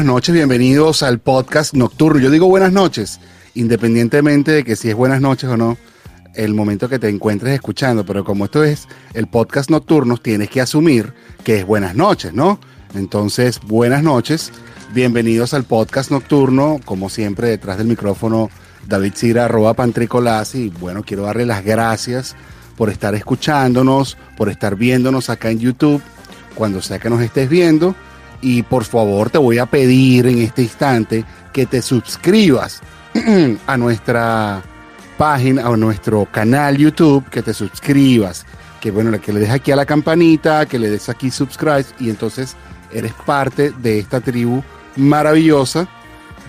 buenas noches, bienvenidos al podcast nocturno. Yo digo buenas noches, independientemente de que si es buenas noches o no, el momento que te encuentres escuchando, pero como esto es el podcast nocturno, tienes que asumir que es buenas noches, ¿no? Entonces, buenas noches, bienvenidos al podcast nocturno, como siempre detrás del micrófono David Cira, arroba Pantricolás, y bueno, quiero darle las gracias por estar escuchándonos, por estar viéndonos acá en YouTube, cuando sea que nos estés viendo y por favor te voy a pedir en este instante que te suscribas a nuestra página, a nuestro canal YouTube, que te suscribas, que bueno, que le des aquí a la campanita, que le des aquí subscribe y entonces eres parte de esta tribu maravillosa,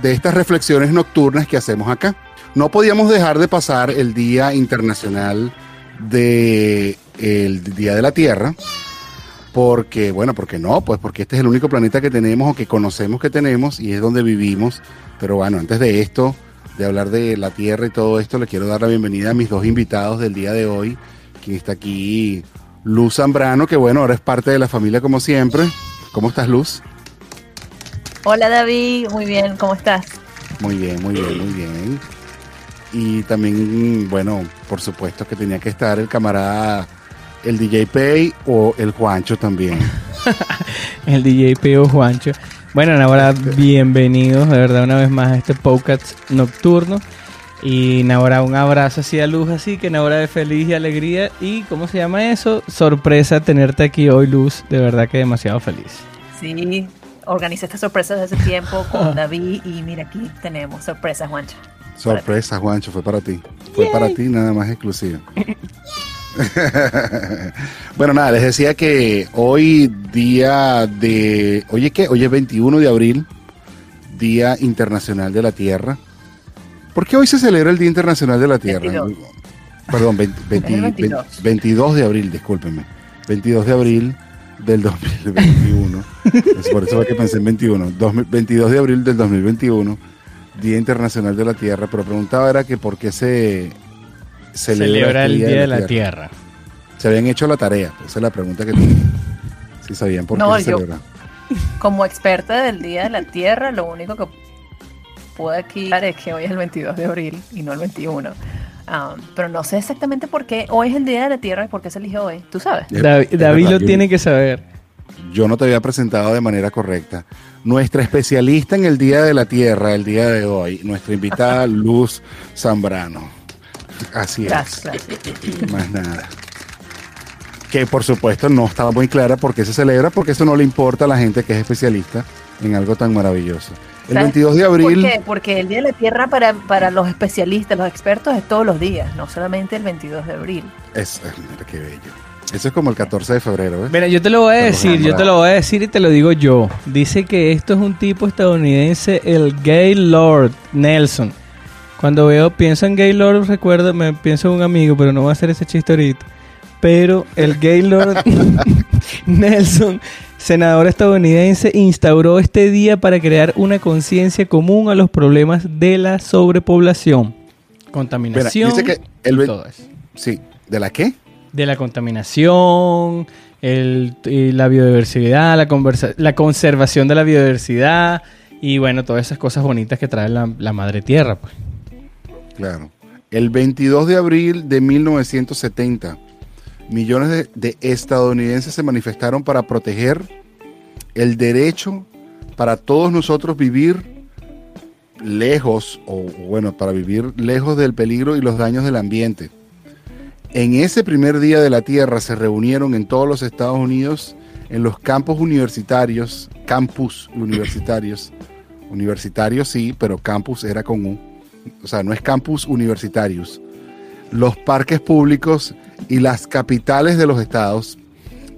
de estas reflexiones nocturnas que hacemos acá. No podíamos dejar de pasar el Día Internacional de el Día de la Tierra, porque, bueno, porque no, pues porque este es el único planeta que tenemos o que conocemos que tenemos y es donde vivimos. Pero bueno, antes de esto, de hablar de la Tierra y todo esto, le quiero dar la bienvenida a mis dos invitados del día de hoy, quien está aquí, Luz Zambrano, que bueno, ahora es parte de la familia como siempre. ¿Cómo estás, Luz? Hola, David, muy bien, ¿cómo estás? Muy bien, muy bien, muy bien. Y también, bueno, por supuesto que tenía que estar el camarada el DJ Pay o el Juancho también. el DJ Pay o Juancho. Bueno, ahora bienvenidos de verdad una vez más a este podcast nocturno. Y ahora un abrazo así a Luz, así que ahora de feliz y alegría. ¿Y cómo se llama eso? Sorpresa tenerte aquí hoy, Luz. De verdad que demasiado feliz. Sí, organicé esta sorpresa desde hace tiempo con David y mira aquí tenemos sorpresa, Juancho. Sorpresa, Juancho, fue para ti. Fue para ti nada más exclusiva. bueno, nada, les decía que hoy día de... Oye, ¿qué? Hoy es 21 de abril, Día Internacional de la Tierra. ¿Por qué hoy se celebra el Día Internacional de la Tierra? Perdón, 22. de abril, discúlpenme. 22 de abril del 2021. es por eso que pensé en 21. 22 de abril del 2021, Día Internacional de la Tierra. Pero preguntaba era que por qué se celebra, el Día, de la, tierra. Se habían hecho la tarea, esa es la pregunta que tenía. Si sabían por qué se celebra. Como experta del Día de la Tierra, lo único que puedo aquí es que hoy es el 22 de abril y no el 21. Um, pero no sé exactamente por qué hoy es el Día de la Tierra y por qué se eligió hoy. ¿Tú sabes? David, lo tiene que saber. Yo no te había presentado de manera correcta. Nuestra especialista en el Día de la Tierra, el día de hoy, nuestra invitada Luz Zambrano. Así es. Más nada. Que por supuesto no estaba muy clara por qué se celebra, porque eso no le importa a la gente que es especialista en algo tan maravilloso. El 22 de abril. ¿Por qué? Porque el Día de la Tierra para, para los especialistas, los expertos, es todos los días, no solamente el 22 de abril. Es, mira qué bello. Eso es como el 14 de febrero. Mira, yo te lo voy a decir, yo te lo voy a decir y te lo digo yo. Dice que esto es un tipo estadounidense, el Gay Lord Nelson. Cuando veo, pienso en Gaylord, recuerdo, me pienso en un amigo, pero no voy a hacer ese chiste ahorita. Pero el Gaylord Nelson, senador estadounidense, instauró este día para crear una conciencia común a los problemas de la sobrepoblación, contaminación, dice que el, todo eso. Sí, ¿de la qué? De la contaminación, el, la biodiversidad, la, la conservación de la biodiversidad y bueno, todas esas cosas bonitas que trae la, la madre tierra, pues. Claro. El 22 de abril de 1970, millones de, estadounidenses se manifestaron para proteger el derecho para todos nosotros vivir lejos, o bueno, para vivir lejos del peligro y los daños del ambiente. En ese primer día de la Tierra se reunieron en todos los Estados Unidos, en los campos universitarios, campus universitarios, universitarios sí, pero campus era con un o sea, no es campus universitarios, los parques públicos y las capitales de los estados,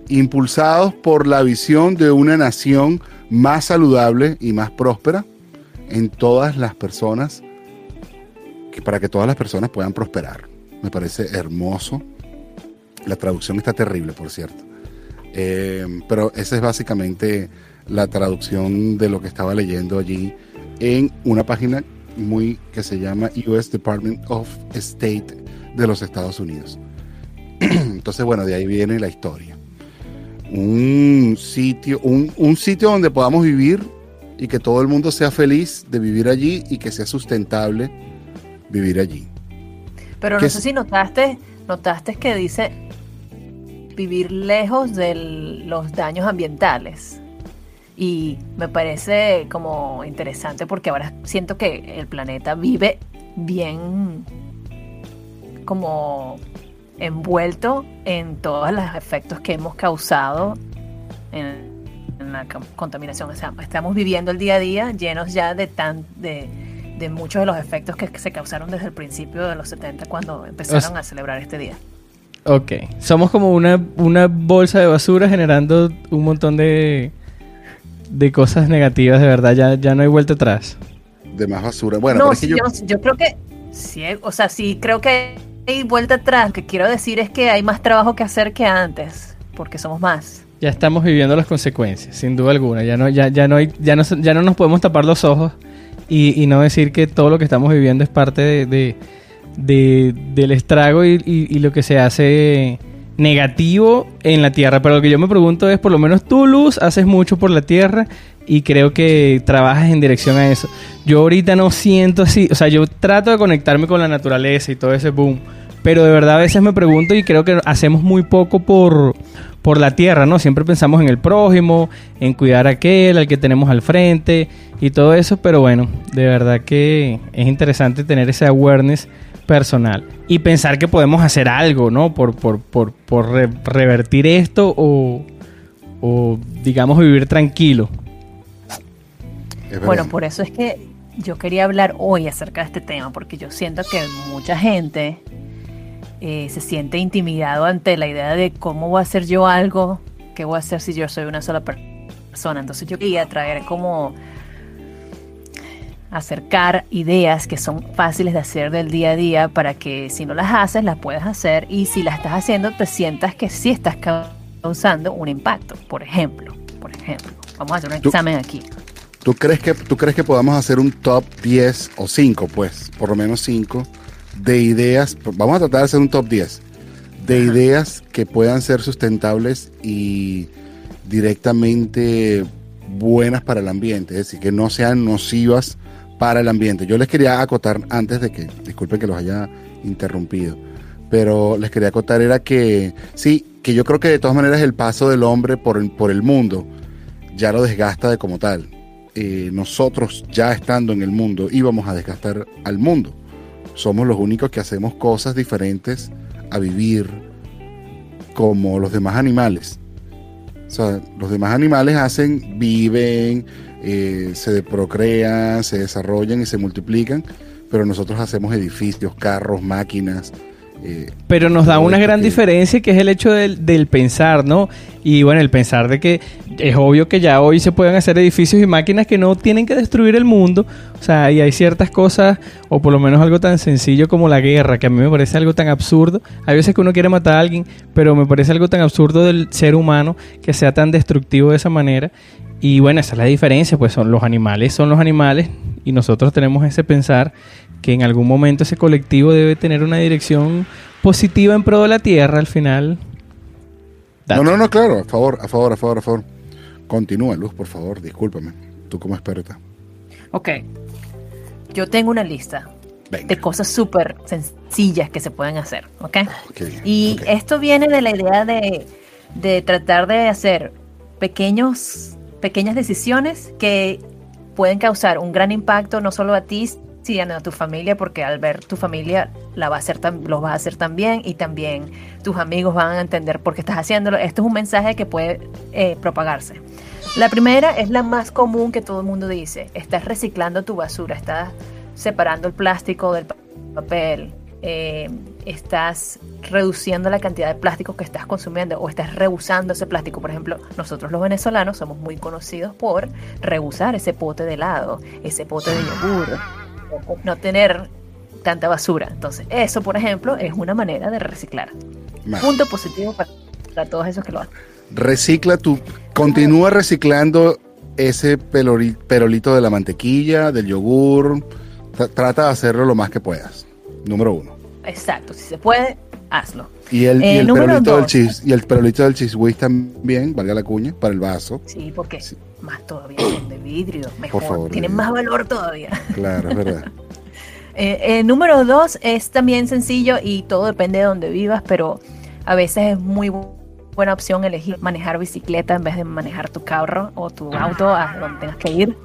impulsados por la visión de una nación más saludable y más próspera en todas las personas, que para que todas las personas puedan prosperar. Me parece hermoso. La traducción está terrible, por cierto. Eh, pero esa es básicamente la traducción de lo que estaba leyendo allí en una página muy que se llama US Department of State de los Estados Unidos. Entonces, bueno, de ahí viene la historia. Un sitio, un, sitio donde podamos vivir y que todo el mundo sea feliz de vivir allí y que sea sustentable vivir allí. Pero no sé si notaste, notaste que dice vivir lejos de los daños ambientales. Y me parece como interesante porque ahora siento que el planeta vive bien como envuelto en todos los efectos que hemos causado en, la contaminación. O sea, estamos viviendo el día a día llenos ya de, tan, de, muchos de los efectos que se causaron desde el principio de los 70 cuando empezaron a celebrar este día. Ok, somos como una, una bolsa de basura generando un montón de, de cosas negativas, de verdad, ya, ya no hay vuelta atrás. De más basura. Bueno, yo... yo... creo que sí, o sea, sí creo que hay vuelta atrás. Lo que quiero decir es que hay más trabajo que hacer que antes, porque somos más. Ya estamos viviendo las consecuencias, sin duda alguna. Ya no, ya, ya no, hay, ya no, ya no nos podemos tapar los ojos y, no decir que todo lo que estamos viviendo es parte de, del estrago y, y, lo que se hace negativo en la Tierra. Pero lo que yo me pregunto es, por lo menos tú, Luz, haces mucho por la Tierra y creo que trabajas en dirección a eso. Yo ahorita no siento así, o sea, yo trato de conectarme con la naturaleza y todo ese boom, pero de verdad a veces me pregunto y creo que hacemos muy poco por, por la tierra, ¿no? Siempre pensamos en el prójimo, en cuidar a aquel, al que tenemos al frente y todo eso, pero bueno, de verdad que es interesante tener ese awareness personal y pensar que podemos hacer algo, ¿no? Por, por, por, por revertir esto o, o, digamos, vivir tranquilo. Bueno, por eso es que yo quería hablar hoy acerca de este tema, porque yo siento que mucha gente eh, se siente intimidado ante la idea de cómo voy a hacer yo algo, qué voy a hacer si yo soy una sola persona. Entonces yo quería traer como acercar ideas que son fáciles de hacer del día a día para que si no las haces las puedas hacer y si las estás haciendo te sientas que sí estás causando un impacto. Por ejemplo, por ejemplo, vamos a hacer un examen aquí. ¿Tú crees, que, ¿Tú crees que podamos hacer un top 10 o 5, pues, por lo menos 5 de ideas? Vamos a tratar de hacer un top 10 de ideas que puedan ser sustentables y directamente buenas para el ambiente, es decir, que no sean nocivas para el ambiente. Yo les quería acotar antes de que, disculpen que los haya interrumpido, pero les quería acotar era que sí, que yo creo que de todas maneras el paso del hombre por el, por el mundo ya lo desgasta de como tal. Eh, nosotros ya estando en el mundo íbamos a desgastar al mundo. Somos los únicos que hacemos cosas diferentes a vivir como los demás animales. O sea, los demás animales hacen, viven, eh, se procrean, se desarrollan y se multiplican, pero nosotros hacemos edificios, carros, máquinas, eh, Pero nos da una gran diferencia que es el hecho del, pensar, ¿no? Y bueno, el pensar de que es obvio que ya hoy se pueden hacer edificios y máquinas que no tienen que destruir el mundo. O sea, y hay ciertas cosas, o por lo menos algo tan sencillo como la guerra, que a mí me parece algo tan absurdo. Hay veces que uno quiere matar a alguien, pero me parece algo tan absurdo del ser humano que sea tan destructivo de esa manera. Y bueno, esa es la diferencia, pues son los animales, son los animales y nosotros tenemos ese pensar que en algún momento ese colectivo debe tener una dirección positiva en pro de la Tierra al final. No, no, no, claro, a favor, a favor, a favor, a favor. Continúa, Luz, por favor, discúlpame, tú como experta. Ok, yo tengo una lista de cosas súper sencillas que se pueden hacer, ¿ok? y esto viene de la idea de, de tratar de hacer pequeños pequeñas decisiones que pueden causar un gran impacto no solo a ti, sino a tu familia, porque al ver tu familia la va a hacer lo vas a hacer también y también tus amigos van a entender por qué estás haciéndolo. Esto es un mensaje que puede eh, propagarse. La primera es la más común que todo el mundo dice. Estás reciclando tu basura, estás separando el plástico del papel, eh, estás reduciendo la cantidad de plástico que estás consumiendo o estás rehusando ese plástico. Por ejemplo, nosotros los venezolanos somos muy conocidos por rehusar ese pote de helado, ese pote de yogur, no tener tanta basura. Entonces, eso, por ejemplo, es una manera de reciclar. Punto positivo para, todos esos que lo hacen. Recicla tu, continúa reciclando ese perolito de la mantequilla, del yogur. Trata de hacerlo lo más que puedas. Número uno. Exacto, si se puede, hazlo. Y el, y Eh, el perolito del cheese, y el perolito del también, valga la cuña, para el vaso. Sí, porque Sí. más todavía son de vidrio, mejor, favor, tienen de más valor todavía. Claro, es verdad. Eh, eh, número dos es también sencillo y todo depende de donde vivas, pero a veces es muy bu- buena opción elegir manejar bicicleta en vez de manejar tu carro o tu auto a donde tengas que ir.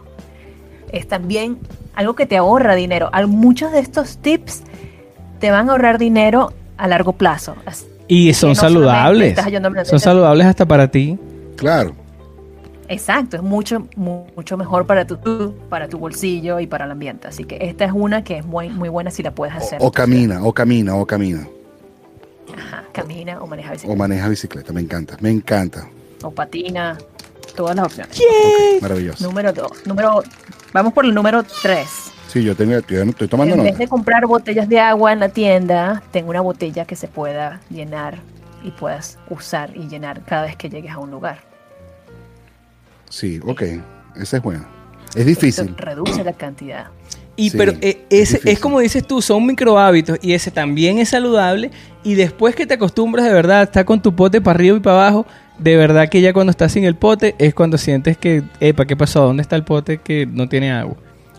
Es también algo que te ahorra dinero. Muchos de estos tips te van a ahorrar dinero a largo plazo. Así Y son no saludables. Son saludables hasta para ti. Claro. Exacto, es mucho, mu- mucho mejor para tu, tu- para tu bolsillo y para el ambiente. Así que esta es una que es muy, muy buena si la puedes hacer. O, o camina, o camina, o camina. Ajá, camina o maneja O bicicleta. maneja bicicleta. Me encanta, me encanta. O, patina. Todas las opciones. Ok, maravilloso. Número dos. Número, vamos por el número tres. Sí, yo tengo, estoy tomando en vez nota. de comprar botellas de agua en la tienda, tengo una botella que se pueda llenar y puedas usar y llenar cada vez que llegues a un lugar. Sí, ok. Esa es buena. Es difícil. Esto reduce la cantidad. Y Sí, pero eh, es ese es como dices tú, son micro hábitos y ese también es saludable y después que te acostumbras de verdad, está con tu pote para arriba y para abajo, de verdad que ya cuando estás sin el pote es cuando sientes que, epa, ¿qué pasó? ¿Dónde está el pote que no tiene agua?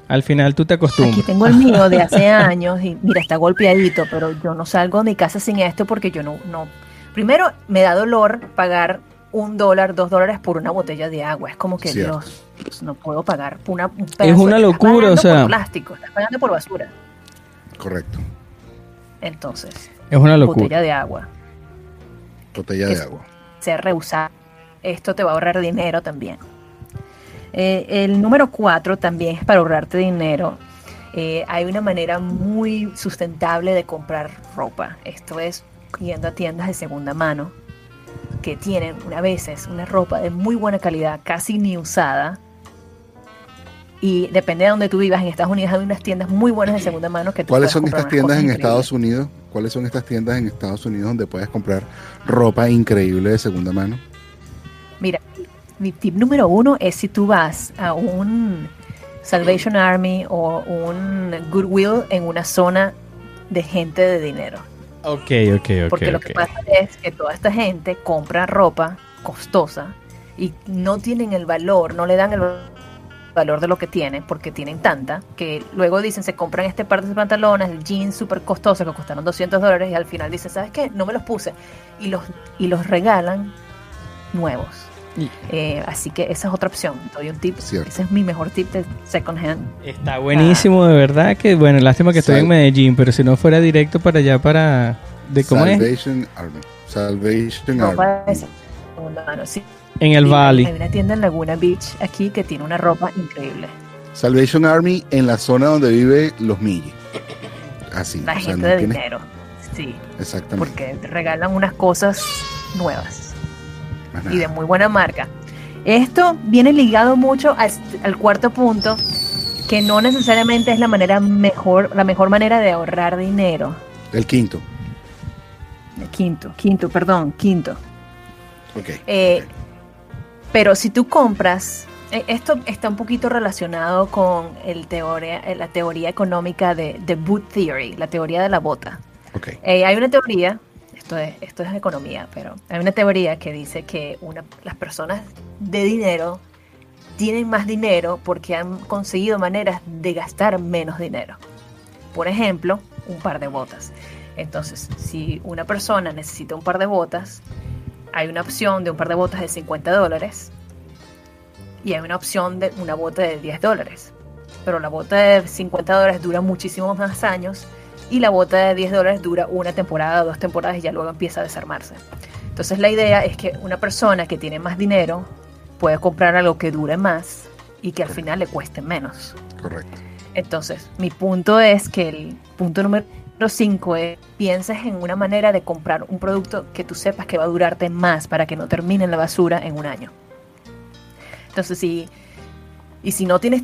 Al final tú te Aquí acostumbras. tengo el mío de hace años y mira, está golpeadito, pero yo no salgo de mi casa sin esto porque yo no, no. Primero, me da dolor pagar un dólar, dos dólares por una botella de agua. Es como que Cierto. Dios, pues, no puedo pagar una, un Es una locura, o sea. Por plástico, estás pagando por basura. Correcto. Entonces, Es una locura. botella de agua, Botella de agua. ser reusable. Esto te va a ahorrar dinero también. Eh, el número cuatro también es para ahorrarte dinero. Eh, hay una manera muy sustentable de comprar ropa. Esto es yendo a tiendas de segunda mano que tienen a veces una ropa de muy buena calidad, casi ni usada. Y depende de donde tú vivas, en Estados Unidos hay unas tiendas muy buenas de segunda mano que tú ¿Cuáles son estas tiendas en increíbles. Estados Unidos? ¿Cuáles son estas tiendas en Estados Unidos donde puedes comprar ropa increíble de segunda mano? Mira, mi tip número uno es si tú vas a un Salvation Army o un Goodwill en una zona de gente de dinero. Ok, ok, ok. Porque lo que pasa es que toda esta gente compra ropa costosa y no tienen el valor, no le dan el valor de lo que tienen porque tienen tanta que luego dicen se compran este par de pantalones, el jeans súper costoso que costaron 200 dólares y al final dicen, ¿sabes qué? No me los puse y los, y los regalan nuevos. Eh, así que esa es otra opción. Doy un tip. Cierto. Ese es mi mejor tip de second hand. Está buenísimo, de verdad que, bueno, lástima que estoy Sal- en Medellín, pero si no fuera directo para allá, para... ¿De cómo es? Salvation Army. Salvation Army. Ropa de segunda mano, sí. En el Sí, Valley. Hay una tienda en Laguna Beach aquí que tiene una ropa increíble. Salvation Army en la zona donde vive los Milli. Así. La o sea, gente no de tienes- dinero. Sí, Exactamente. porque te regalan unas cosas nuevas Y de muy buena marca. Esto viene ligado mucho al, al cuarto punto, que no necesariamente es la manera mejor, la mejor manera de ahorrar dinero. El quinto. Quinto, quinto, perdón, quinto. Ok. Eh, pero si tú compras, eh, esto está un poquito relacionado con el teoría, eh, la teoría económica de, de boot theory, la teoría de la bota. Ok. Eh, hay una teoría, esto es, esto es economía, pero hay una teoría que dice que una, las personas de dinero tienen más dinero porque han conseguido maneras de gastar menos dinero. Por ejemplo, un par de botas. Entonces, si una persona necesita un par de botas, hay una opción de un par de botas de 50 dólares y hay una opción de una bota de 10 dólares. Pero la bota de 50 dólares dura muchísimos más años y la bota de 10 dólares dura una temporada, dos temporadas y ya luego empieza a desarmarse. Entonces la idea es que una persona que tiene más dinero puede comprar algo que dure más y que al final le cueste menos. Correcto. Entonces, mi punto es que el punto número 5 es pienses en una manera de comprar un producto que tú sepas que va a durarte más para que no termine en la basura en un año. Entonces, si y si no tienes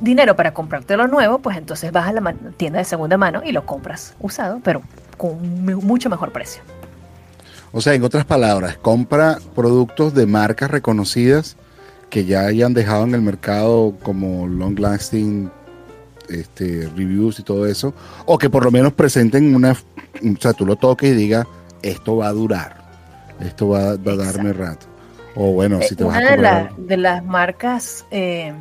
dinero para comprártelo nuevo, pues entonces vas a la tienda de segunda mano y lo compras usado, pero con mucho mejor precio. O sea, en otras palabras, compra productos de marcas reconocidas que ya hayan dejado en el mercado como long lasting este, reviews y todo eso, o que por lo menos presenten una, o sea, tú lo toques y digas, esto va a durar, esto va, a darme rato. O bueno, si te eh, vas a de, la, de las marcas, eh,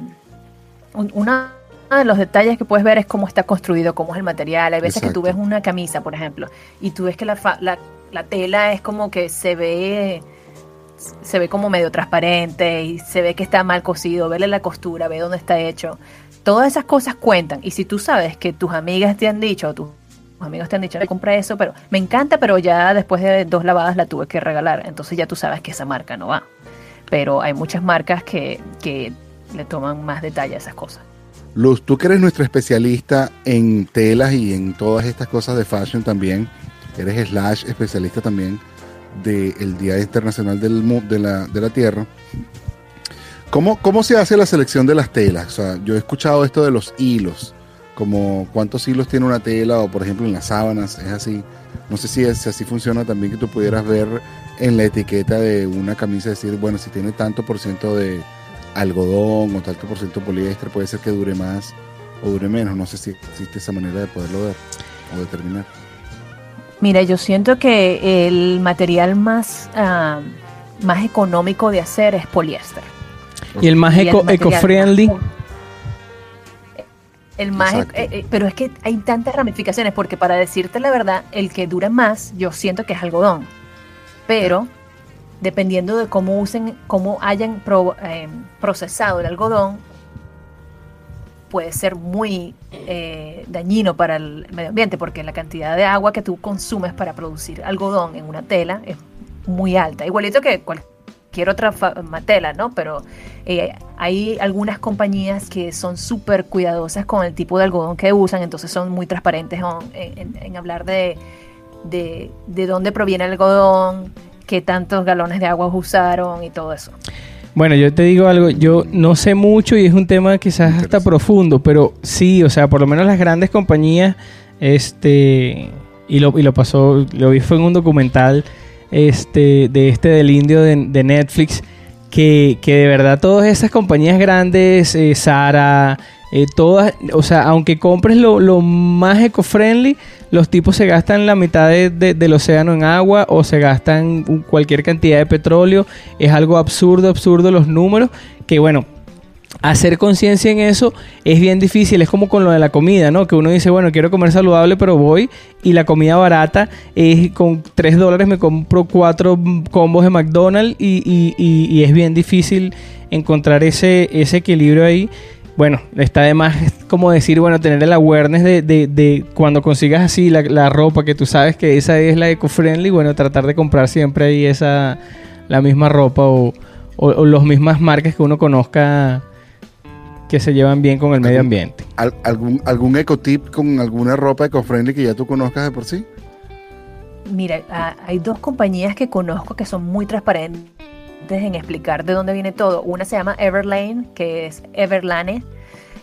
una de los detalles que puedes ver es cómo está construido, cómo es el material. Hay veces que tú ves una camisa, por ejemplo, y tú ves que la, la, la tela es como que se ve se ve como medio transparente y se ve que está mal cosido, verle la costura, ve dónde está hecho. Todas esas cosas cuentan. Y si tú sabes que tus amigas te han dicho, o tus amigos te han dicho, compra eso, pero me encanta, pero ya después de dos lavadas la tuve que regalar. Entonces ya tú sabes que esa marca no va. Pero hay muchas marcas que, que le toman más detalle a esas cosas. Luz, tú que eres nuestra especialista en telas y en todas estas cosas de fashion también, eres slash especialista también del Día Internacional del, de, la, de la Tierra. ¿Cómo, ¿Cómo se hace la selección de las telas? O sea, yo he escuchado esto de los hilos, como cuántos hilos tiene una tela o por ejemplo en las sábanas, es así. No sé si, es, así funciona también que tú pudieras ver en la etiqueta de una camisa, decir, bueno, si tiene tanto por ciento de algodón o tanto por ciento de poliéster, puede ser que dure más o dure menos. No sé si existe esa manera de poderlo ver o determinar. Mira, yo siento que el material más, ah, más económico de hacer es poliéster. ¿Y el más eco-friendly? el más, eh, eh, pero es que hay tantas ramificaciones porque para decirte la verdad, el que dura más, yo siento que es algodón. Pero dependiendo de cómo usen, cómo hayan eh, procesado el algodón, puede ser muy eh, dañino para el medio ambiente porque la cantidad de agua que tú consumes para producir algodón en una tela es muy alta, igualito que cualquier otra tela, ¿no? Pero eh, hay algunas compañías que son súper cuidadosas con el tipo de algodón que usan, entonces son muy transparentes en, hablar de, de, de dónde proviene el algodón, qué tantos galones de agua usaron y todo eso. Bueno, yo te digo algo, yo no sé mucho y es un tema quizás hasta profundo, pero sí, o sea, por lo menos las grandes compañías, este, y lo, y lo pasó, lo vi fue en un documental, este, de este del indio de, Netflix, que, que, de verdad todas esas compañías grandes, eh, Sara, eh, todas, o sea, aunque compres lo, más eco-friendly, los tipos se gastan la mitad del océano en agua o se gastan cualquier cantidad de petróleo. Es algo absurdo, absurdo los números. Que bueno, hacer conciencia en eso es bien difícil. Es como con lo de la comida, ¿no? Que uno dice, bueno, quiero comer saludable, pero voy y la comida barata es con 3 dólares me compro cuatro combos de McDonald's y, y es bien difícil encontrar ese, ese equilibrio ahí bueno, está de más como decir, bueno, tener el awareness de, de, cuando consigas así la, ropa que tú sabes que esa es la eco-friendly, bueno, tratar de comprar siempre ahí esa, la misma ropa o, o, las mismas marcas que uno conozca que se llevan bien con el medio ambiente. ¿Algún, algún eco-tip con alguna ropa eco-friendly que ya tú conozcas de por sí? Mira, hay dos compañías que conozco que son muy transparentes en explicar de dónde viene todo. Una se llama Everlane, que es Everlane,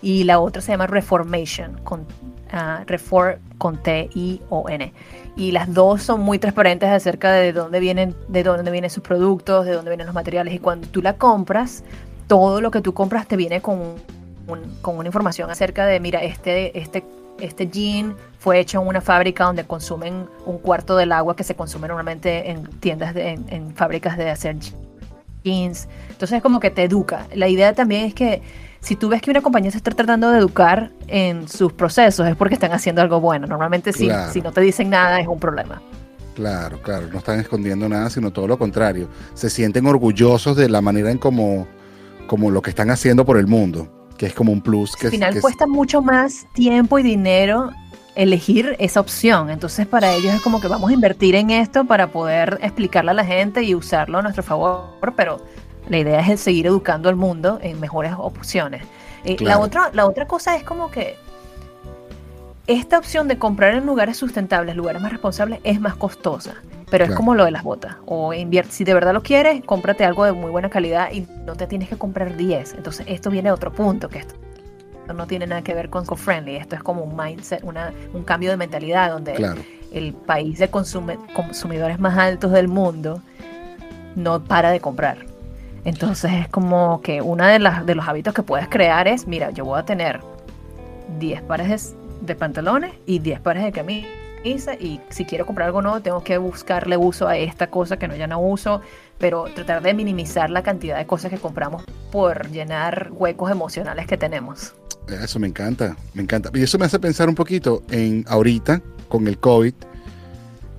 y la otra se llama Reformation, con, uh, Reform con T-I-O-N. Y las dos son muy transparentes acerca de dónde vienen, de dónde vienen sus productos, de dónde vienen los materiales. Y cuando tú la compras, todo lo que tú compras te viene con, con una información acerca de, mira, este, este, este jean fue hecho en una fábrica donde consumen un cuarto del agua que se consume normalmente en tiendas, en, en fábricas de hacer jeans. Entonces es como que te educa. La idea también es que si tú ves que una compañía se está tratando de educar en sus procesos es porque están haciendo algo bueno. Normalmente si, si no te dicen nada es un problema. Claro, claro, no están escondiendo nada, sino todo lo contrario. Se sienten orgullosos de la manera en como, como lo que están haciendo por el mundo, que es como un plus. Que Al final cuesta mucho más tiempo y dinero elegir esa opción. Entonces para ellos es como que vamos a invertir en esto para poder explicarle a la gente y usarlo a nuestro favor, pero la idea es seguir educando al mundo en mejores opciones. Eh, la, otra, la otra cosa es como que esta opción de comprar en lugares sustentables, lugares más responsables, es más costosa. Pero es como lo de las botas. O invierte, si de verdad lo quieres, cómprate algo de muy buena calidad y no te tienes que comprar 10. Entonces, esto viene a otro punto, que esto no tiene nada que ver con co-friendly, esto es como un mindset, una, un cambio de mentalidad donde el país de consumidores más altos del mundo no para de comprar. Entonces es como que uno de, las, de los hábitos que puedes crear es, mira, yo voy a tener 10 pares de, de pantalones y 10 pares de camisas y si quiero comprar algo nuevo tengo que buscarle uso a esta cosa que no ya no uso, pero tratar de minimizar la cantidad de cosas que compramos por llenar huecos emocionales que tenemos. Eso me encanta, me encanta. Y eso me hace pensar un poquito en ahorita, con el COVID,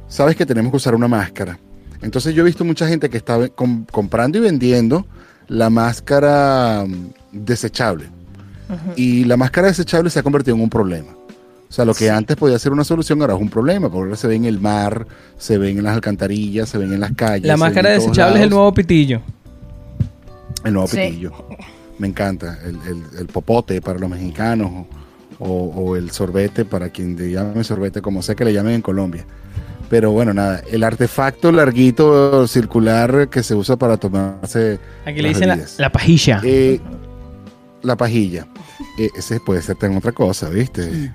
sabes que tenemos que usar una máscara. Entonces yo he visto mucha gente que está comprando y vendiendo la máscara mm, desechable. Y la máscara desechable se ha convertido en un problema. O sea, lo que antes podía ser una solución ahora es un problema, porque ahora se ve en el mar, se ven en las alcantarillas, se ven en las calles. La máscara desechable es el nuevo pitillo. El nuevo pitillo. Me encanta. El, popote para los mexicanos o, el sorbete para quien le llame sorbete, como sea que le llamen en Colombia. Pero bueno, nada, el artefacto larguito circular que se usa para tomarse. Aquí le dicen la, pajilla. Eh, la pajilla. Eh, ese puede ser también otra cosa, ¿viste?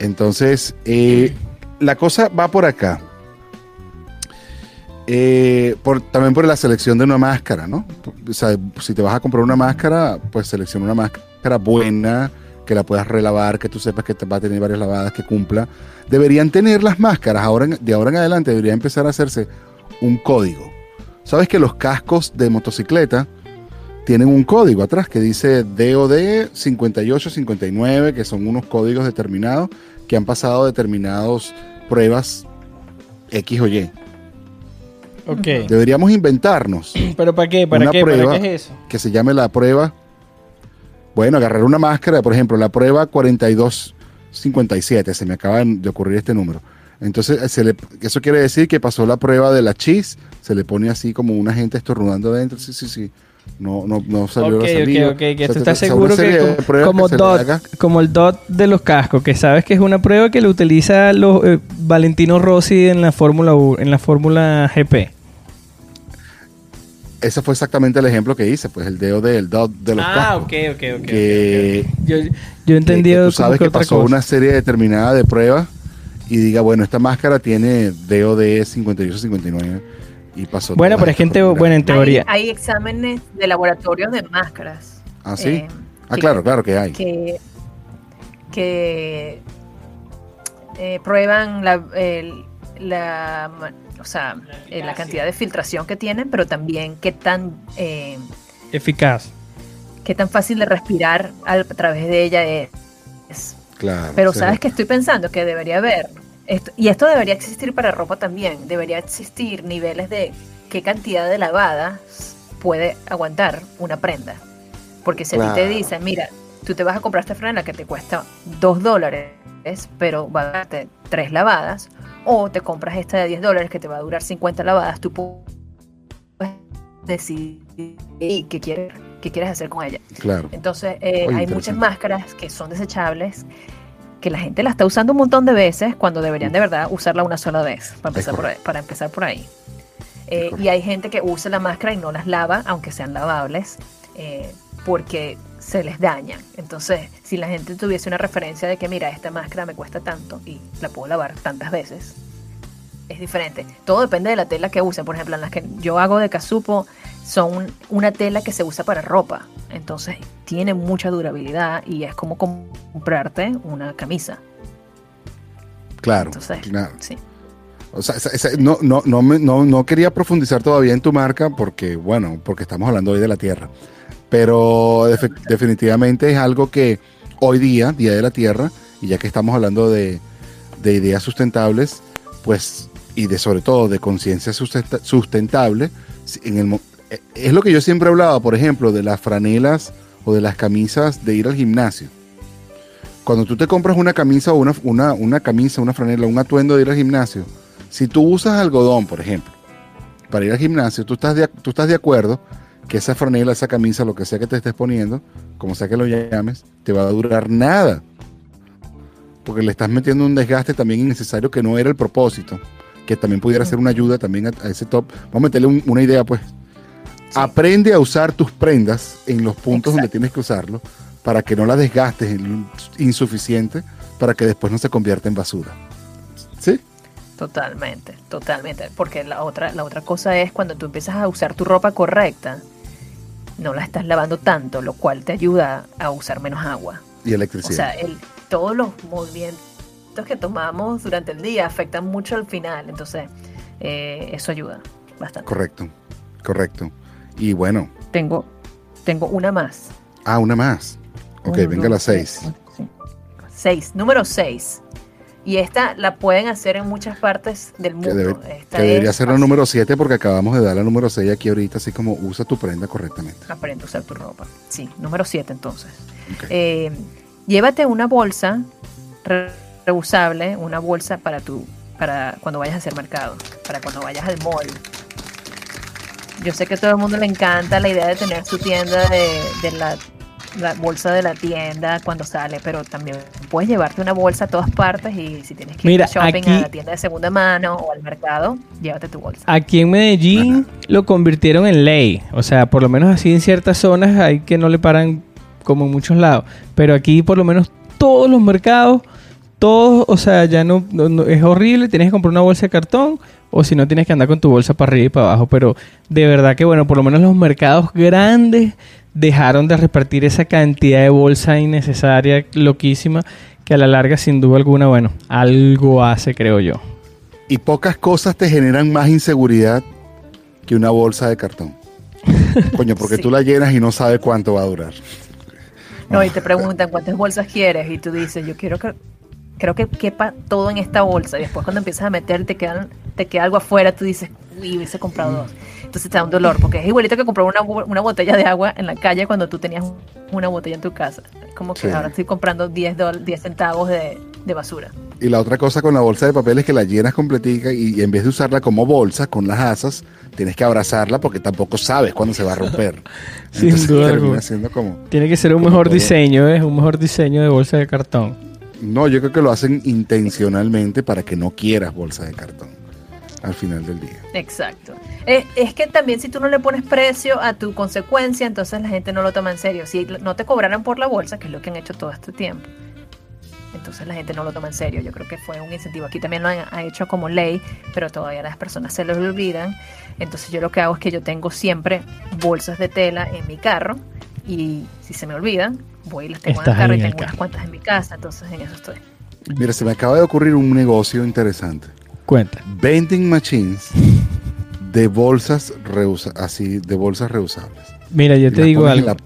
Entonces, eh, la cosa va por acá. Por, también por la selección de una máscara, ¿no? Si te vas a comprar una máscara, pues selecciona una máscara buena, que la puedas relavar, que tú sepas que te va a tener varias lavadas, que cumpla. Deberían tener las máscaras, de ahora en adelante debería empezar a hacerse un código. Sabes que los cascos de motocicleta tienen un código atrás que dice DOD 5859, que son unos códigos determinados que han pasado determinados pruebas X o Y. Ok. Deberíamos inventarnos. ¿Pero para qué? ¿Para qué? ¿Para qué es eso? Que se llame la prueba bueno, agarrar una máscara, por ejemplo, la prueba 4257, se me acaba de ocurrir este número. Entonces, eso quiere decir que pasó la prueba de la cheese, se le pone así como una gente estornudando adentro, sí, sí, sí. No, no, no salió la salida. Ok, ok, que tú estás seguro que, como, como el DOT de los cascos, que sabes que es una prueba que lo utiliza los, eh, Valentino Rossi en la Fórmula en la Fórmula GP ese fue exactamente el ejemplo que hice, pues el dedo del dot de los ah, ok, ok, ok. Que, Yo, yo entendí. Que tú sabes que, pasó una serie determinada de pruebas y diga, bueno, esta máscara tiene DOD 58-59 y pasó. Bueno, pero es gente, bueno, en teoría. Hay, exámenes de laboratorio de máscaras. Ah, sí. Eh, ah, claro, claro que hay. Que, que eh, prueban la, la o sea, eh, la cantidad de filtración que tienen, pero también qué tan eh, eficaz, qué tan fácil de respirar a, través de ella es. Claro. Pero sabes que estoy pensando que debería haber, esto, y esto debería existir para ropa también, debería existir niveles de qué cantidad de lavadas puede aguantar una prenda. Porque si a ti te dicen, mira, tú te vas a comprar esta franela que te cuesta dos dólares, pero va a darte tres lavadas, o te compras esta de 10 dólares que te va a durar 50 lavadas, tú puedes decidir qué quieres, qué quieres hacer con ella. Claro. Entonces, eh, hay muchas máscaras que son desechables, que la gente la está usando un montón de veces cuando deberían de verdad usarla una sola vez, para empezar, por ahí, para empezar por ahí. Eh, y hay gente que usa la máscara y no las lava, aunque sean lavables, eh, porque se les daña. Entonces, si la gente tuviese una referencia de que, mira, esta máscara me cuesta tanto y la puedo lavar tantas veces, es diferente. Todo depende de la tela que usen. Por ejemplo, en las que yo hago de casupo, son una tela que se usa para ropa. Entonces, tiene mucha durabilidad y es como comprarte una camisa. Claro. Entonces, sí. O sea, no, no, no, no, no quería profundizar todavía en tu marca porque, bueno, porque estamos hablando hoy de la tierra. Pero definitivamente es algo que hoy día, Día de la Tierra, y ya que estamos hablando de, ideas sustentables, pues, y de sobre todo de conciencia sustentable, en el, es lo que yo siempre he hablado, por ejemplo, de las franelas o de las camisas de ir al gimnasio. Cuando tú te compras una camisa o una, una, una camisa, una franela, un atuendo de ir al gimnasio, si tú usas algodón, por ejemplo, para ir al gimnasio, tú estás tú estás de acuerdo que esa franela, esa camisa, lo que sea que te estés poniendo, como sea que lo llames, te va a durar nada. Porque le estás metiendo un desgaste también innecesario que no era el propósito. Que también pudiera ser una ayuda también a, ese top. Vamos a meterle una idea, pues. Aprende a usar tus prendas en los puntos donde tienes que usarlo para que no las desgastes insuficiente para que después no se convierta en basura. ¿Sí? Totalmente, totalmente. Porque la otra, la otra cosa es cuando tú empiezas a usar tu ropa correcta, no la estás lavando tanto, lo cual te ayuda a usar menos agua. Y electricidad. O sea, el, todos los movimientos que tomamos durante el día afectan mucho al final, entonces eh, eso ayuda bastante. Correcto, correcto. Y bueno. Tengo, tengo una más. Ah, una más. Ok, venga la seis. Seis, número seis. Y esta la pueden hacer en muchas partes del mundo. Que, debería ser la número 7 porque acabamos de dar la número 6 aquí ahorita, así como usa tu prenda correctamente. Aprende a usar tu ropa. Sí, número 7 entonces. Eh, llévate una bolsa reusable, una bolsa para tu, para cuando vayas a hacer mercado, para cuando vayas al mall. Yo sé que a todo el mundo le encanta la idea de tener su tienda de, de la la bolsa de la tienda cuando sale, pero también puedes llevarte una bolsa a todas partes y si tienes que ir a shopping a la tienda de segunda mano o al mercado, llévate tu bolsa. Aquí en Medellín lo convirtieron en ley, o sea, por lo menos así en ciertas zonas hay que no le paran como en muchos lados, pero aquí por lo menos todos los mercados, todos, o sea, ya no, es horrible, tienes que comprar una bolsa de cartón o si no tienes que andar con tu bolsa para arriba y para abajo, pero de verdad que bueno, por lo menos los mercados grandes dejaron de repartir esa cantidad de bolsa innecesaria, loquísima, que a la larga, sin duda alguna, bueno, algo hace, creo yo. Y pocas cosas te generan más inseguridad que una bolsa de cartón. Coño, porque tú la llenas y no sabes cuánto va a durar. No, y te preguntan cuántas bolsas quieres y tú dices, yo quiero que creo que quepa todo en esta bolsa. Y después cuando empiezas a meter te, quedan, te queda algo afuera, tú dices, uy, hubiese comprado dos. Entonces te da un dolor, porque es igualito que comprar una, una botella de agua en la calle cuando tú tenías una botella en tu casa. Como que ahora estoy comprando 10, 10 centavos de, de, basura. Y la otra cosa con la bolsa de papel es que la llenas completica y, en vez de usarla como bolsa con las asas, tienes que abrazarla porque tampoco sabes cuándo se va a romper. Sin duda. Como, Tiene que ser un mejor diseño, ¿eh? Un mejor diseño de bolsa de cartón. No, yo creo que lo hacen intencionalmente para que no quieras bolsa de cartón al final del día. Exacto. Eh, es que también si tú no le pones precio a tu consecuencia, entonces la gente no lo toma en serio. Si no te cobraran por la bolsa, que es lo que han hecho todo este tiempo, entonces la gente no lo toma en serio. Yo creo que fue un incentivo. Aquí también lo han, hecho como ley, pero todavía las personas se lo olvidan. Entonces yo lo que hago es que yo tengo siempre bolsas de tela en mi carro y si se me olvidan, voy y las tengo en el carro y tengo unas cuantas en mi casa, entonces en eso estoy. Mira, se me acaba de ocurrir un negocio interesante. Cuenta. Vending machines de bolsas así, de bolsas reusables. Mira, yo te digo algo.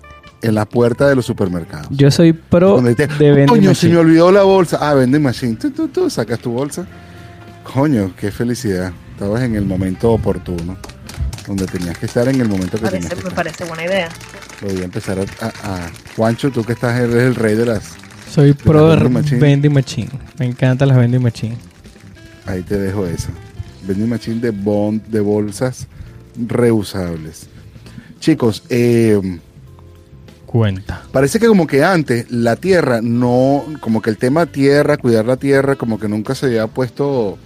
En la, puerta de los supermercados. Yo soy pro de vending Coño, se me olvidó la bolsa. Ah, vending machine. Tú, tú, tú, sacas tu bolsa. Coño, qué felicidad. Estabas en el momento oportuno. Donde tenías que estar en el momento que tenías Me parece buena idea. Voy a empezar a, Juancho, tú que estás eres el rey de las. Soy pro de vending machine. Me encantan las vending machine. Ahí te dejo eso. Vending machine de bond, de bolsas reusables. Chicos, eh, cuenta. Parece que como que antes la tierra no, como que el tema tierra, cuidar la tierra, como que nunca se había puesto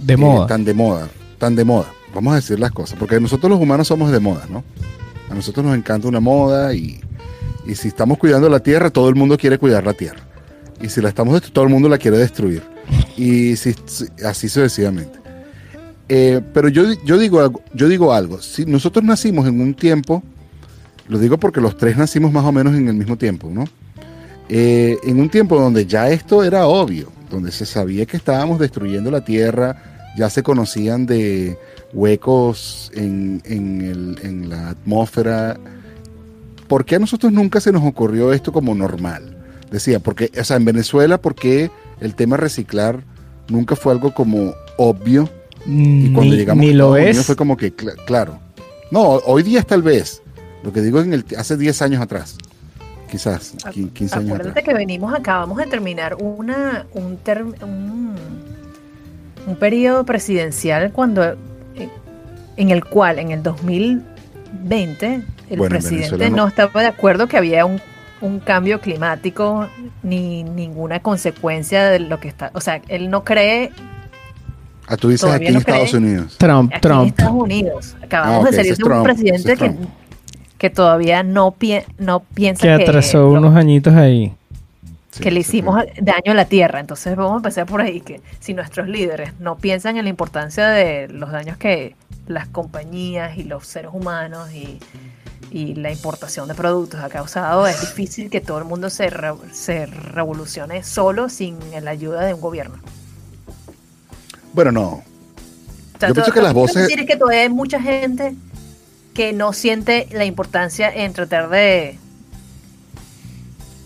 de moda. Tan de moda, tan de moda. Vamos a decir las cosas, porque nosotros los humanos somos de moda, ¿no? A nosotros nos encanta una moda y, si estamos cuidando la tierra, todo el mundo quiere cuidar la tierra. Y si la estamos todo el mundo la quiere destruir. Y si, así sucesivamente. Eh, pero yo, yo, digo, yo digo algo. Si nosotros nacimos en un tiempo, lo digo porque los tres nacimos más o menos en el mismo tiempo, ¿no? Eh, en un tiempo donde ya esto era obvio, donde se sabía que estábamos destruyendo la tierra, ya se conocían de huecos en, en, la atmósfera. ¿Por qué a nosotros nunca se nos ocurrió esto como normal? Decía, porque, o sea, en Venezuela, ¿por qué el tema reciclar nunca fue algo como obvio? Y cuando llegamos ni lo es. fue como que, claro. No, hoy día tal vez. Lo que digo en el, hace 10 años atrás. Quizás, 15 años Acuérdate que venimos, acabamos de terminar una, un, un, un periodo presidencial cuando en el cual en el 2020 el presidente no. estaba de acuerdo que había un, cambio climático ni ninguna consecuencia de lo que está. O sea, él no cree. Ah, tú dices aquí en Estados Unidos. Trump, Trump. En Estados Unidos. Acabamos ah, de salir de un presidente que, que todavía no, no piensa que. atrasó unos añitos ahí que le hicimos daño a la tierra. Entonces vamos a empezar por ahí, que si nuestros líderes no piensan en la importancia de los daños que las compañías y los seres humanos y y la importación de productos ha causado, es difícil que todo el mundo se, se revolucione solo sin la ayuda de un gobierno. Bueno, no. Yo pienso que las voces... decir que todavía hay mucha gente que no siente la importancia en tratar de,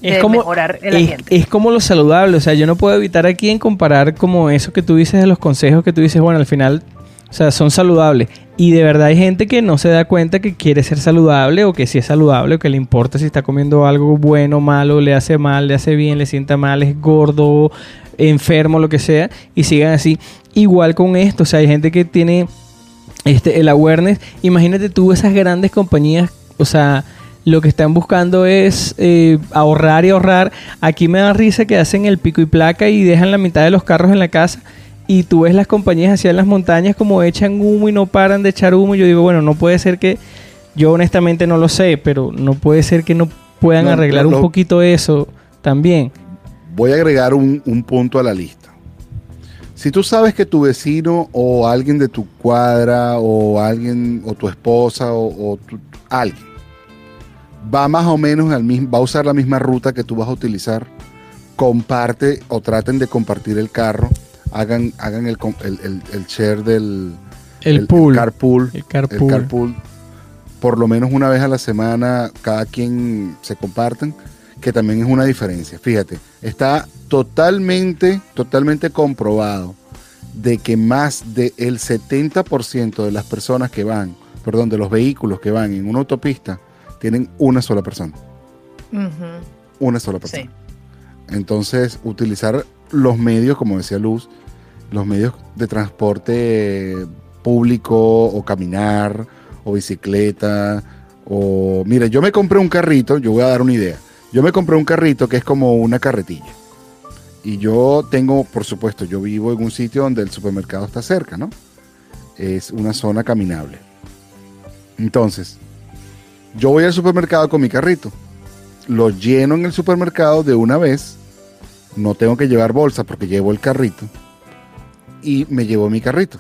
es como, mejorar el es, es, como lo saludable, o sea, yo no puedo evitar aquí en comparar como eso que tú dices de los consejos que tú dices, bueno, al final, o sea, son saludables. Y de verdad hay gente que no se da cuenta que quiere ser saludable o que si es saludable o que le importa si está comiendo algo bueno, malo, le hace mal, le hace bien, le sienta mal, es gordo, enfermo, lo que sea, y sigan así. Igual con esto, o sea, hay gente que tiene este, el awareness. Imagínate tú esas grandes compañías, o sea, lo que están buscando es eh, ahorrar y ahorrar. Aquí me da risa que hacen el pico y placa y dejan la mitad de los carros en la casa. Y tú ves las compañías hacia las montañas como echan humo y no paran de echar humo. Yo digo, bueno, no puede ser que, yo honestamente no lo sé, pero no puede ser que no puedan arreglar un poquito eso también. Voy a agregar un, punto a la lista. Si tú sabes que tu vecino o alguien de tu cuadra o alguien o tu esposa o, alguien va más o menos al mismo, va a usar la misma ruta que tú vas a utilizar, comparte o traten de compartir el carro, hagan, hagan el, el, share del el, pool. carpool, el, carpool. por lo menos una vez a la semana, cada quien se comparten, que también es una diferencia. Fíjate, está totalmente, totalmente comprobado de que más del 70% de las personas que van, perdón, de los vehículos que van en una autopista, tienen una sola persona. Una sola persona. Entonces, utilizar los medios, como decía Luz, los medios de transporte público o caminar o bicicleta o mira, yo me compré un carrito, yo voy a dar una idea. Yo me compré un carrito que es como una carretilla. Y yo tengo, por supuesto, yo vivo en un sitio donde el supermercado está cerca, ¿no? Es una zona caminable. Entonces, yo voy al supermercado con mi carrito, lo lleno en el supermercado de una vez, no tengo que llevar bolsa porque llevo el carrito, y me llevo mi carrito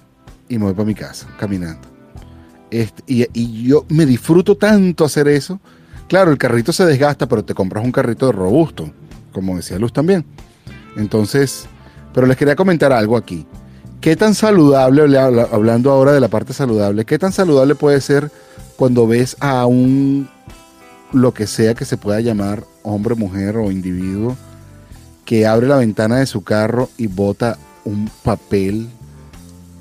y me voy para mi casa caminando. Este, y, yo me disfruto tanto hacer eso. Claro, el carrito se desgasta, pero te compras un carrito robusto, como decía Luz también. Entonces, pero les quería comentar algo aquí. ¿Qué tan saludable, hablando ahora de la parte saludable, qué tan saludable puede ser cuando ves a un, lo que sea que se pueda llamar hombre, mujer o individuo, que abre la ventana de su carro y bota un papel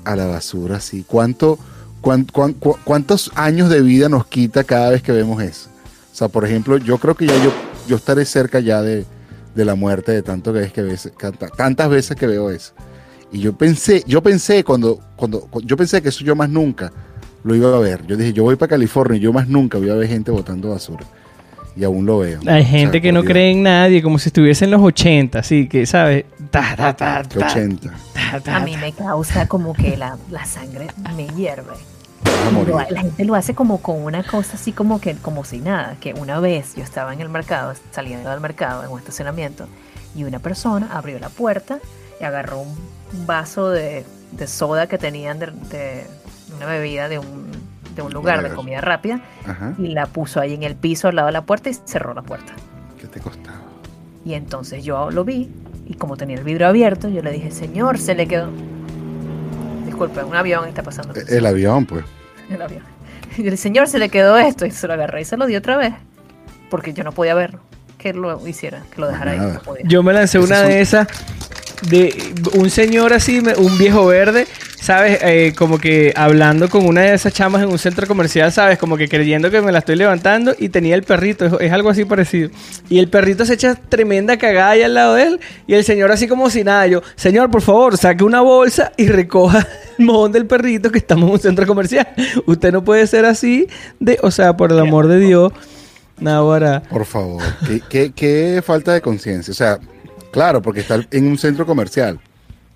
a la basura así? ¿Cuánto, cuántos años de vida nos quita cada vez que vemos eso? O sea, por ejemplo, yo creo que ya yo, yo estaré cerca ya de, la muerte de tanto que que ves, tantas veces que veo eso. Y yo pensé, yo pensé cuando, cuando, yo pensé que eso yo más nunca lo iba a ver. Yo dije, yo voy para California y yo más nunca voy a ver gente botando basura. Y aún lo veo. Hay gente que no cree en nadie, como si estuviese en los 80, así que, ¿sabes? Ta, ta, ta, 80. a mí me causa como que la, sangre me hierve. La gente lo hace como con una cosa así como que como si nada, que una vez yo estaba en el mercado, saliendo del mercado en un estacionamiento, y una persona abrió la puerta y agarró un vaso de, soda que tenían de una bebida de un, de un lugar de comida rápida y la puso ahí en el piso al lado de la puerta y cerró la puerta. ¿Qué te costaba? Y entonces yo lo vi y como tenía el vidrio abierto, yo le dije, señor, se le quedó... Disculpe, un avión está pasando. El, avión, pues. El avión. Y el señor, se le quedó esto y se lo agarré y se lo dio otra vez. Porque yo no podía verlo. Que lo hiciera, que lo dejara ahí. yo me lancé una de esas de un señor así, un viejo verde, ¿sabes? Eh, como que hablando con una de esas chamas en un centro comercial, ¿sabes? Como que creyendo que me la estoy levantando y tenía el perrito, es, algo así parecido. Y el perrito se echa tremenda cagada ahí al lado de él y el señor así como si nada, yo, señor, por favor, saque una bolsa y recoja el mojón del perrito que estamos en un centro comercial. Usted no puede ser así de, o sea, por el amor de Dios. Ahora. Por favor, ¿qué, qué falta de conciencia? O sea, Claro, porque está en un centro comercial.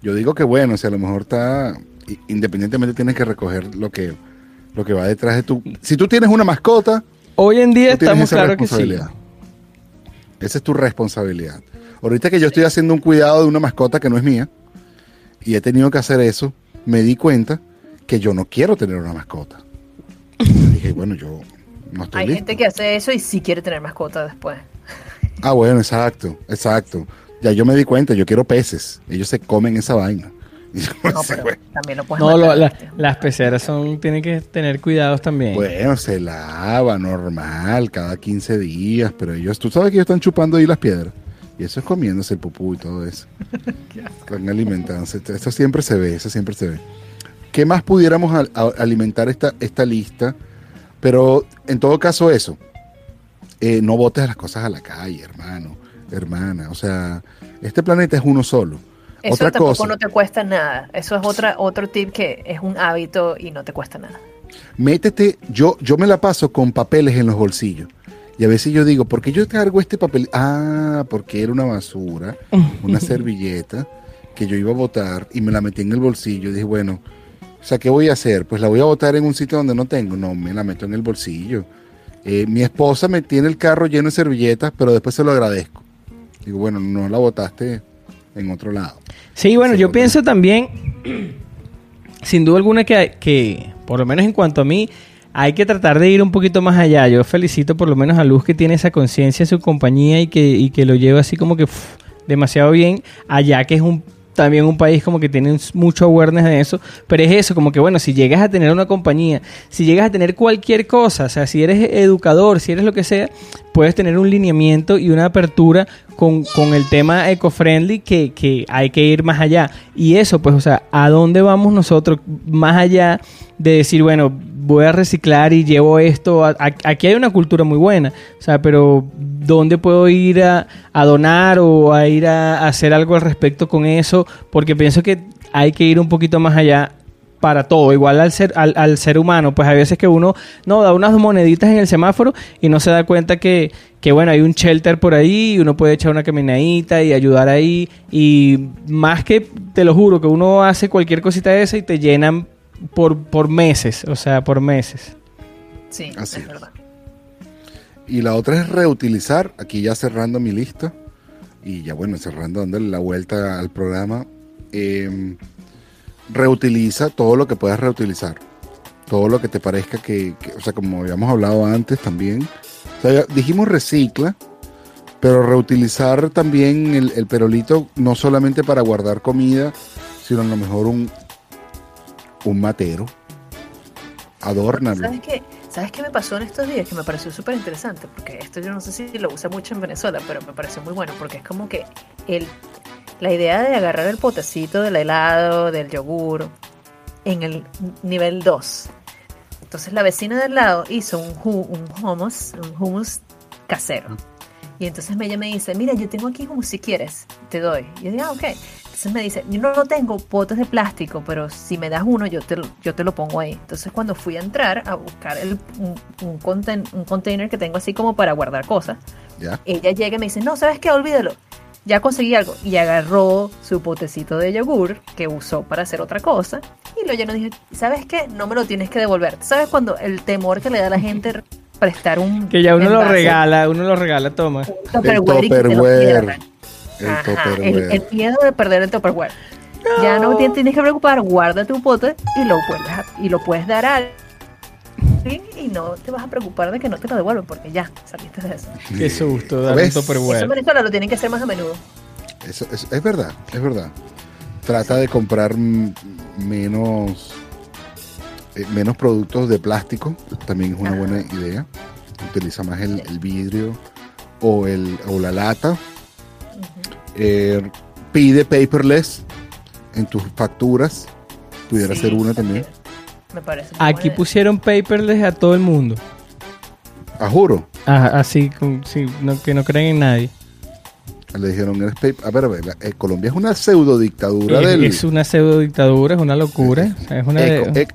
Yo digo que bueno, si a lo mejor está, independientemente tienes que recoger lo que, lo que va detrás de tu... Si tú tienes una mascota... Hoy en día estamos claro que sí. Esa es tu responsabilidad. Ahorita que yo estoy haciendo un cuidado de una mascota que no es mía, y he tenido que hacer eso, me di cuenta que yo no quiero tener una mascota. dije, bueno, yo No estoy Hay listo. gente que hace eso y sí quiere tener mascota después. Ah, bueno, exacto, exacto. Ya yo me di cuenta, yo quiero peces. Ellos se comen esa vaina. No, pero también lo puedes No, lo- matar, la- ¿viste? las peceras son, tienen que tener cuidados también. Bueno, se lava normal, cada 15 días, pero ellos, tú sabes que ellos están chupando ahí las piedras. Y eso es comiéndose el pupú y todo eso. Están alimentándose. Eso siempre se ve, eso siempre se ve. ¿Qué más pudiéramos a- alimentar esta, esta lista? Pero en todo caso eso, eh, no botes las cosas a la calle, hermano, hermana. O sea, este planeta es uno solo. Eso Otra tampoco cosa. no te cuesta nada. Eso es otra, otro tip que es un hábito y no te cuesta nada. Métete, yo, yo me la paso con papeles en los bolsillos. Y a veces yo digo, ¿por qué yo cargo este papel? Ah, porque era una basura, una servilleta que yo iba a botar y me la metí en el bolsillo. Y dije, bueno, o sea, ¿qué voy a hacer? Pues la voy a botar en un sitio donde no tengo. No, me la meto en el bolsillo. Eh, mi esposa me tiene el carro lleno de servilletas, pero después se lo agradezco. Digo, bueno, no la botaste en otro lado. Sí, bueno, yo pienso también, sin duda alguna, que, que, por lo menos en cuanto a mí, hay que tratar de ir un poquito más allá. Yo felicito por lo menos a Luz que tiene esa conciencia su compañía y que, y que lo lleva así como que demasiado bien allá, que es un también un país como que tiene mucho awareness de eso, pero es eso, como que bueno, si llegas a tener una compañía, si llegas a tener cualquier cosa, o sea, si eres educador, si eres lo que sea, puedes tener un lineamiento y una apertura con, con el tema eco-friendly que, que hay que ir más allá. Y eso, pues, o sea, ¿a dónde vamos nosotros más allá de decir, bueno, voy a reciclar y llevo esto? a- aquí hay una cultura muy buena, o sea, pero ¿dónde puedo ir a, donar o a ir a, hacer algo al respecto con eso? Porque pienso que hay que ir un poquito más allá para todo, igual al ser, al, al ser humano, pues hay veces que uno no da unas moneditas en el semáforo y no se da cuenta que, que bueno, hay un shelter por ahí y uno puede echar una caminadita y ayudar ahí y más que, te lo juro, que uno hace cualquier cosita de esa y te llenan por, por meses, o sea, por meses. Sí, Así es es. verdad. Y la otra es reutilizar, aquí ya cerrando mi lista, y ya bueno, cerrando, dándole la vuelta al programa, eh, reutiliza todo lo que puedas reutilizar. Todo lo que te parezca que, que- o sea, como habíamos hablado antes también. O sea, dijimos recicla, pero reutilizar también el, el perolito no solamente para guardar comida, sino a lo mejor un, un matero. Adórnalo. ¿Sabes qué? ¿Sabes qué me pasó en estos días? Que me pareció súper interesante, porque esto yo no sé si lo usa mucho en Venezuela, pero me pareció muy bueno, porque es como que el, la idea de agarrar el potecito del helado, del yogur, en el nivel 2. Entonces la vecina del lado hizo un, un hummus, un hummus casero. Y entonces ella me dice, mira, yo tengo aquí hummus si quieres, te doy. Y yo digo, ah, ok. Entonces me dice, yo no tengo potes de plástico, pero si me das uno, yo te, lo- yo te lo pongo ahí. Entonces cuando fui a entrar a buscar el, un, un, conten- un container que tengo así como para guardar cosas, ¿Ya? ella llega y me dice, no, ¿sabes qué? Olvídalo. Ya conseguí algo. Y agarró su potecito de yogur que usó para hacer otra cosa y lo llenó y dije, ¿sabes qué? No me lo tienes que devolver. ¿Sabes cuando el temor que le da a la gente prestar un Que ya uno lo envase, regala, uno lo regala, toma. un Tupperware Tupperware. El Ajá, Tupperware. el, el miedo de perder el Tupperware. Ya no te tienes que preocupar, guarda tu pote y lo vuelves a- y lo puedes dar a alguien y no te vas a preocupar de que no te lo devuelvan porque ya saliste de eso. Qué susto, dar un ¿Ves? Eso en Tupperware. Venezuela lo tienen que hacer más a menudo. Eso, es, es verdad, es verdad. Trata de comprar menos, eh, menos productos de plástico, también es una Ajá. buena idea. Utiliza más el, el vidrio o, el, o la lata. Eh, pide paperless en tus facturas. Pudiera Sí, ser una también. Me parece. Aquí pusieron paperless a todo el mundo. A juro. Ajá, así, con- sí, no, que no creen en nadie. Le dijeron, eres paper. A ver, a ver, la- eh, Colombia es una pseudo dictadura Es, del. es una pseudo dictadura, es una locura. o sea, es una eco, de- ec-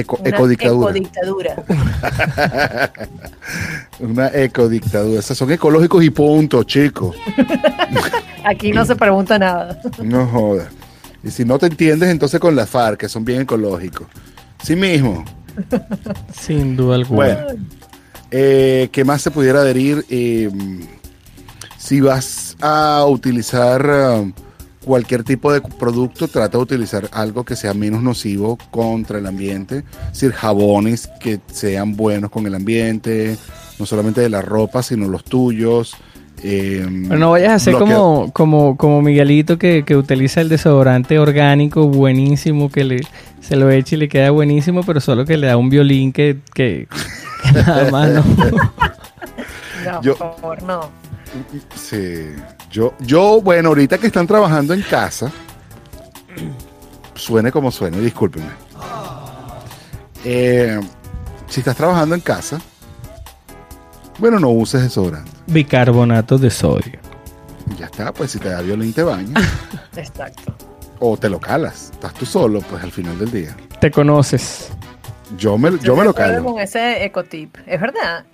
eco- Una ecodictadura. ecodictadura. Una ecodictadura. Esas son ecológicos y punto, chicos. Aquí no se pregunta nada. No jodas. Y si no te entiendes, entonces con la FARC, que son bien ecológicos. Sí mismo. sin duda alguna. Bueno, eh, ¿qué más se pudiera adherir? Eh, si vas a utilizar ah, cualquier tipo de producto trata de utilizar algo que sea menos nocivo contra el ambiente, es decir, jabones que sean buenos con el ambiente, no solamente de la ropa, sino los tuyos. eh, Pero no vayas a hacer bloquea- como, como, como Miguelito que, que utiliza el desodorante orgánico buenísimo, que le, se lo echa y le queda buenísimo, pero solo que le da un violín que, que, que nada más no. No, Yo- por favor, no. Sí, yo, yo, bueno, ahorita que están trabajando en casa, suene como suene, discúlpenme. Eh, si estás trabajando en casa, bueno, no uses desodorante. Bicarbonato de sodio. Ya está, pues si te da violín te bañas Exacto. o te lo calas. Estás tú solo, pues al final del día. Te conoces. Yo me, yo me lo calo. con ese ecotip. Es verdad.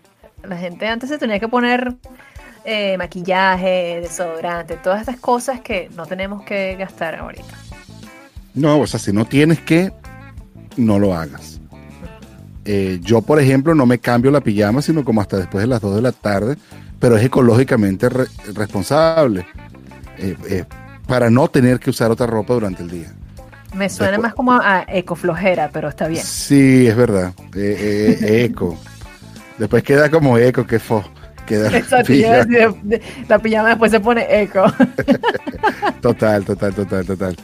La gente antes se tenía que poner eh, maquillaje, desodorante, todas estas cosas que no tenemos que gastar ahorita. No, o sea, si no tienes que, no lo hagas. Eh, yo, por ejemplo, no me cambio la pijama, sino como hasta después de las 2 de la tarde, pero es ecológicamente re- responsable. eh, para no tener que usar otra ropa durante el día. Me suena Después- más como a ecoflojera, pero está bien. Sí, es verdad. Eco. Después queda como eco, que fo. Queda Exacto, pijama. de- de- la pijama después se pone eco. Total, total, total, total.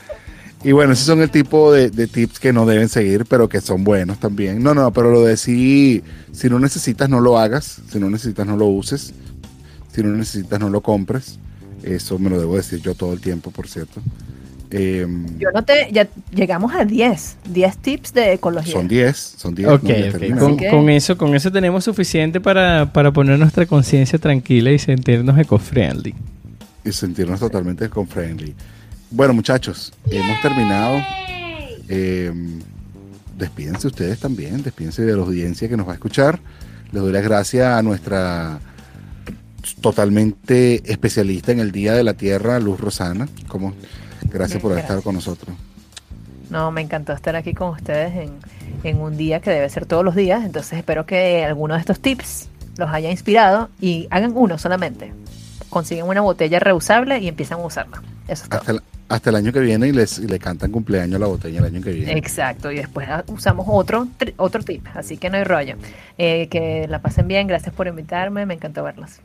Y bueno, esos son el tipo de, de tips que no deben seguir, pero que son buenos también. No, no, pero lo de sí, si no necesitas, no lo hagas. Si no necesitas, no lo uses. Si no necesitas, no lo compres. Eso me lo debo decir yo todo el tiempo, por cierto. Eh, Yo no te, ya llegamos a 10, 10 tips de ecología. son 10, son 10. Ok, no. Con, Así que- con eso, con eso tenemos suficiente para, para poner nuestra conciencia tranquila y sentirnos eco-friendly. y sentirnos totalmente con-friendly. Bueno, muchachos, hemos terminado. Eh, despídense ustedes también, despídense de la audiencia que nos va a escuchar. Les doy las gracias a nuestra totalmente especialista en el Día de la Tierra, Luz Rosana. Como, gracias por estado con nosotros. No, me encantó estar aquí con ustedes en, en un día que debe ser todos los días. Entonces espero que alguno de estos tips los haya inspirado y hagan uno solamente. Consiguen una botella reusable y empiezan a usarla. Eso es todo. Hasta el, hasta el año que viene y les y le cantan cumpleaños a la botella el año que viene. Exacto, y después ah, usamos otro, otro tip, así que no hay rollo. Eh, que la pasen bien, gracias por invitarme, me encantó verlas.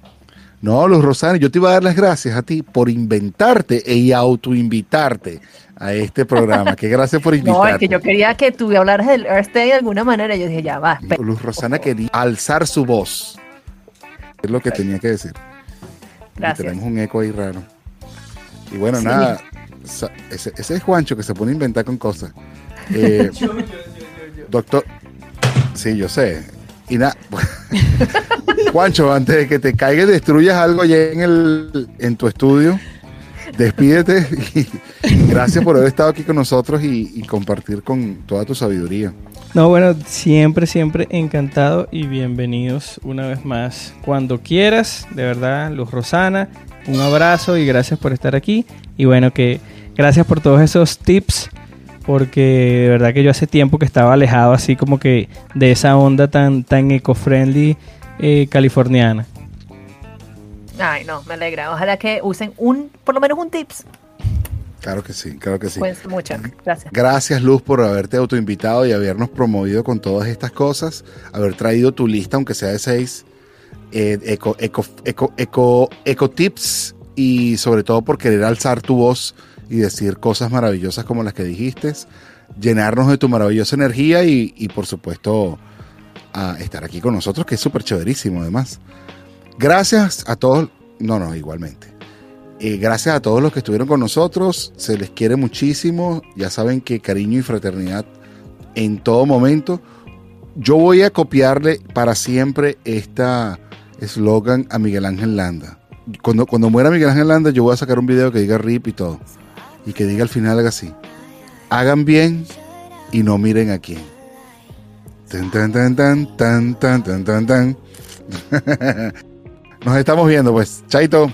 No, Luz Rosana, yo te iba a dar las gracias a ti por inventarte y autoinvitarte a este programa. Que gracias por invitarte. No, es que yo quería que tú hablaras del Earth Day de alguna manera. Yo dije, ya va. Luz Rosana quería alzar su voz. Es lo que tenía que decir. Y Gracias. tenemos un eco ahí raro. Y bueno, Sí. nada. ese es Juancho que se pone a inventar con cosas. Eh, doctor. Sí, yo sé. Y nada. Juancho, antes de que te caiga destruyas algo allá en, el, en tu estudio, despídete y gracias por haber estado aquí con nosotros y compartir con toda tu sabiduría. No, bueno, siempre, siempre encantado y bienvenidos una vez más. Cuando quieras, de verdad, Luz Rosana, un abrazo y gracias por estar aquí. Y bueno, que gracias por todos esos tips, porque de verdad que yo hace tiempo que estaba alejado así como que de esa onda tan, tan eco-friendly eh, californiana. Ay, no, me alegra. Ojalá que usen un, por lo menos un tips. Claro que sí, claro que sí. Cuídense mucho. Gracias. Gracias Luz por haberte autoinvitado y habernos promovido con todas estas cosas, haber traído tu lista, aunque sea de seis, eh, eco, eco, eco, eco, eco tips y sobre todo por querer alzar tu voz y decir cosas maravillosas como las que dijiste, llenarnos de tu maravillosa energía y, y, por supuesto a estar aquí con nosotros, que es súper chéverísimo además. Gracias a todos, no, no, igualmente. Eh, gracias a todos los que estuvieron con nosotros. Se les quiere muchísimo. Ya saben que cariño y fraternidad en todo momento. Yo voy a copiarle para siempre esta eslogan a Miguel Ángel Landa. Cuando, cuando muera Miguel Ángel Landa, yo voy a sacar un video que diga RIP y todo y que diga al final algo así. Hagan bien y no miren a quién. Tan, tan, tan, tan, tan, tan, tan, tan. Nos estamos viendo, pues. Chaito.